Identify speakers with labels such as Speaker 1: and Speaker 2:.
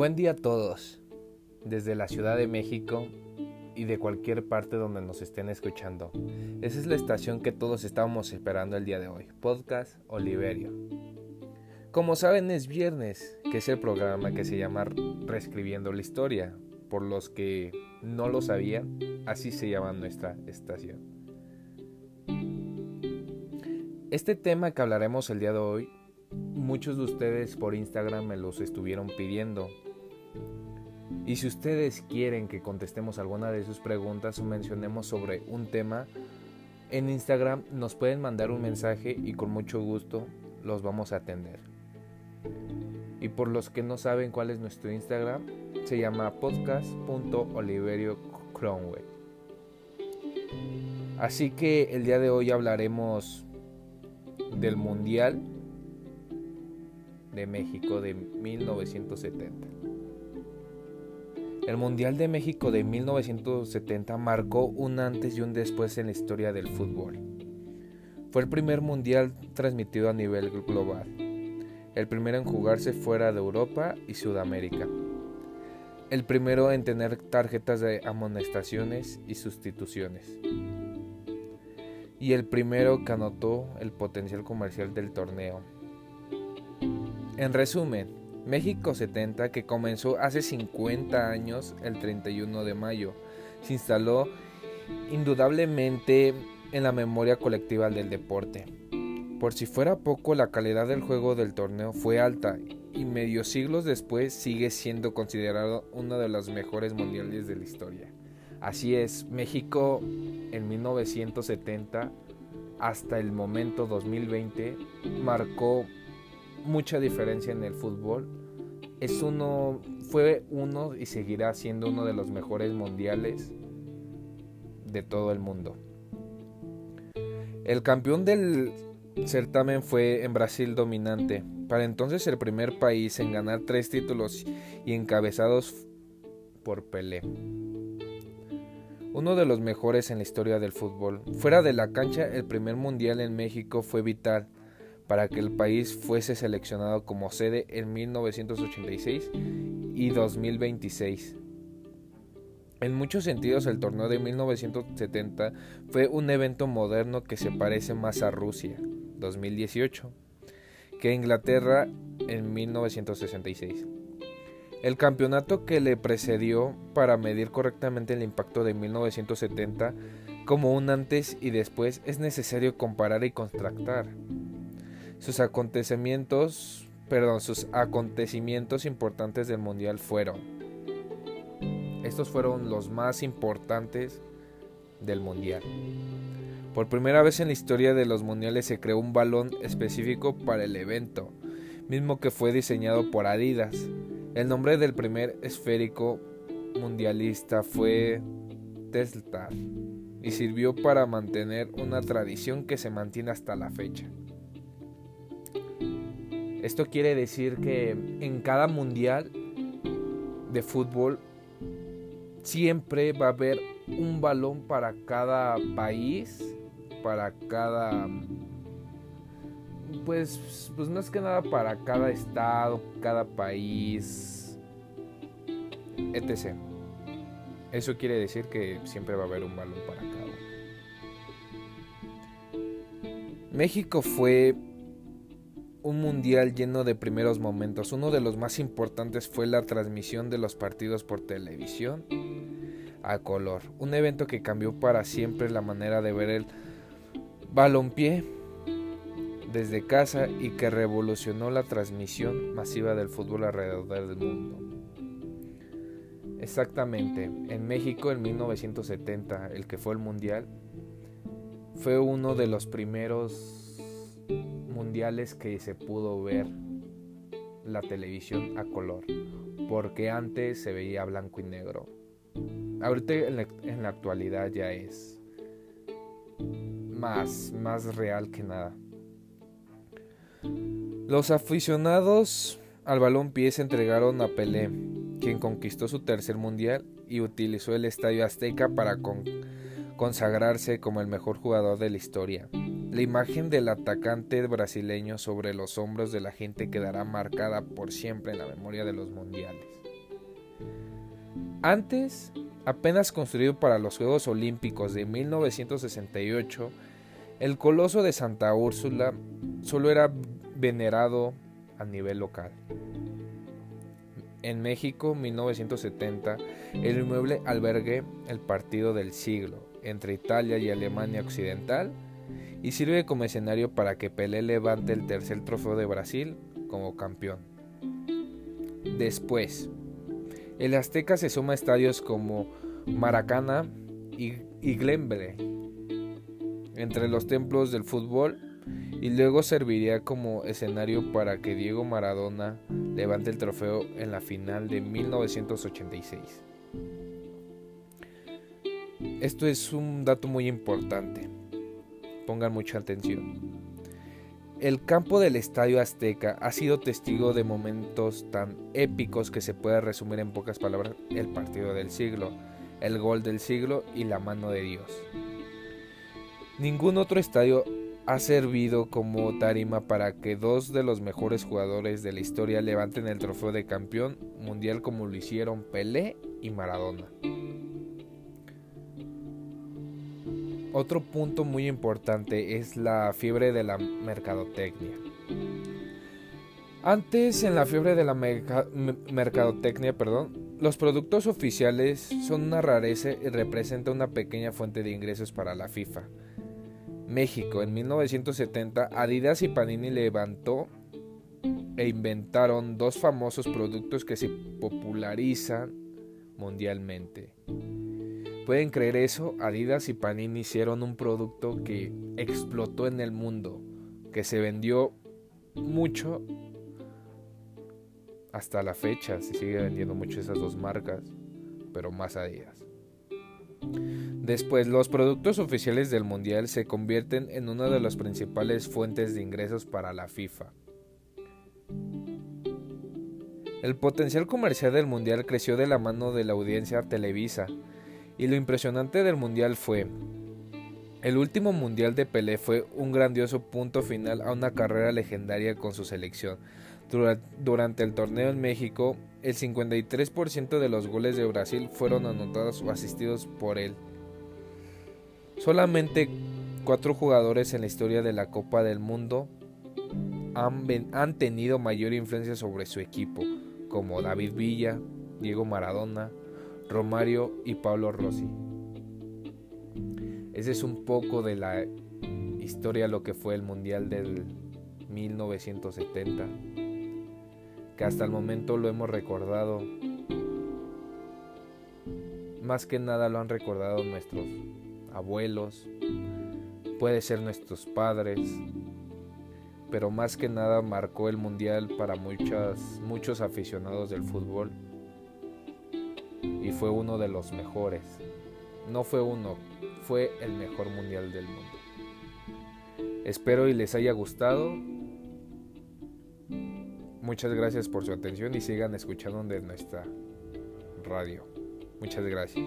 Speaker 1: Buen día a todos, desde la Ciudad de México y de cualquier parte donde nos estén escuchando. Esa es la estación que todos estábamos esperando el día de hoy, Podcast Oliverio. Como saben es viernes, que es el programa que se llama Reescribiendo la Historia. Por los que no lo sabían, así se llama nuestra estación. Este tema que hablaremos el día de hoy Muchos de ustedes por Instagram me los estuvieron pidiendo. Y si ustedes quieren que contestemos alguna de sus preguntas o mencionemos sobre un tema, en Instagram nos pueden mandar un mensaje y con mucho gusto los vamos a atender. Y por los que no saben cuál es nuestro Instagram, se llama podcast.oliverio.cromwell. Así que el día de hoy hablaremos del Mundial de México de 1970. El Mundial de México de 1970 marcó un antes y un después en la historia del fútbol. Fue el primer mundial transmitido a nivel global, el primero en jugarse fuera de Europa y Sudamérica, el primero en tener tarjetas de amonestaciones y sustituciones, y el primero que anotó el potencial comercial del torneo, en resumen, México 70, que comenzó hace 50 años, el 31 de mayo, se instaló indudablemente en la memoria colectiva del deporte. Por si fuera poco, la calidad del juego del torneo fue alta y medio siglos después sigue siendo considerado uno de los mejores mundiales de la historia. Así es, México en 1970 hasta el momento 2020 marcó mucha diferencia en el fútbol. Es uno, fue uno y seguirá siendo uno de los mejores mundiales de todo el mundo. El campeón del certamen fue en Brasil dominante, para entonces el primer país en ganar tres títulos y encabezados por Pelé. Uno de los mejores en la historia del fútbol. Fuera de la cancha, el primer mundial en México fue vital para que el país fuese seleccionado como sede en 1986 y 2026. En muchos sentidos el torneo de 1970 fue un evento moderno que se parece más a Rusia 2018 que Inglaterra en 1966. El campeonato que le precedió para medir correctamente el impacto de 1970 como un antes y después es necesario comparar y contrastar. Sus acontecimientos, perdón, sus acontecimientos importantes del mundial fueron. Estos fueron los más importantes del mundial. Por primera vez en la historia de los mundiales se creó un balón específico para el evento, mismo que fue diseñado por Adidas. El nombre del primer esférico mundialista fue Telstar y sirvió para mantener una tradición que se mantiene hasta la fecha. Esto quiere decir que en cada mundial de fútbol siempre va a haber un balón para cada país, para cada pues pues más que nada para cada estado, cada país etc. Eso quiere decir que siempre va a haber un balón para cada uno. México fue un mundial lleno de primeros momentos. Uno de los más importantes fue la transmisión de los partidos por televisión a color. Un evento que cambió para siempre la manera de ver el balompié desde casa y que revolucionó la transmisión masiva del fútbol alrededor del mundo. Exactamente, en México en 1970, el que fue el mundial, fue uno de los primeros mundiales que se pudo ver la televisión a color, porque antes se veía blanco y negro. Ahorita en la, actualidad ya es más, más real que nada. Los aficionados al balón pie se entregaron a Pelé, quien conquistó su tercer mundial y utilizó el Estadio Azteca para consagrarse como el mejor jugador de la historia. La imagen del atacante brasileño sobre los hombros de la gente quedará marcada por siempre en la memoria de los mundiales. Antes, apenas construido para los Juegos Olímpicos de 1968, el Coloso de Santa Úrsula solo era venerado a nivel local. En México, 1970, el inmueble albergue el partido del siglo entre Italia y Alemania Occidental y sirve como escenario para que Pelé levante el tercer trofeo de Brasil como campeón. Después, el Azteca se suma a estadios como Maracana y, y entre los templos del fútbol y luego serviría como escenario para que Diego Maradona levante el trofeo en la final de 1986. Esto es un dato muy importante. Pongan mucha atención. El campo del Estadio Azteca ha sido testigo de momentos tan épicos que se puede resumir en pocas palabras el partido del siglo, el gol del siglo y la mano de Dios. Ningún otro estadio ha servido como tarima para que dos de los mejores jugadores de la historia levanten el trofeo de campeón mundial como lo hicieron Pelé y Maradona. Otro punto muy importante es la fiebre de la mercadotecnia. Antes, en la fiebre de la mercadotecnia, perdón, los productos oficiales son una rareza y representan una pequeña fuente de ingresos para la FIFA. México, en 1970, Adidas y Panini levantó e inventaron dos famosos productos que se popularizan mundialmente. ¿Pueden creer eso? Adidas y Panini hicieron un producto que explotó en el mundo, que se vendió mucho hasta la fecha. Se sigue vendiendo mucho esas dos marcas, pero más Adidas. Después, los productos oficiales del Mundial se convierten en una de las principales fuentes de ingresos para la FIFA. El potencial comercial del Mundial creció de la mano de la audiencia Televisa, y lo impresionante del Mundial fue, el último Mundial de Pelé fue un grandioso punto final a una carrera legendaria con su selección. Durante el torneo en México, el 53% de los goles de Brasil fueron anotados o asistidos por él. Solamente cuatro jugadores en la historia de la Copa del Mundo han, han tenido mayor influencia sobre su equipo, como David Villa, Diego Maradona, Romario y Pablo Rossi. Ese es un poco de la historia lo que fue el Mundial del 1970, que hasta el momento lo hemos recordado. Más que nada lo han recordado nuestros abuelos, puede ser nuestros padres, pero más que nada marcó el mundial para muchos aficionados del fútbol fue uno de los mejores. No fue uno, fue el mejor mundial del mundo. Espero y les haya gustado. Muchas gracias por su atención y sigan escuchando de nuestra radio. Muchas gracias.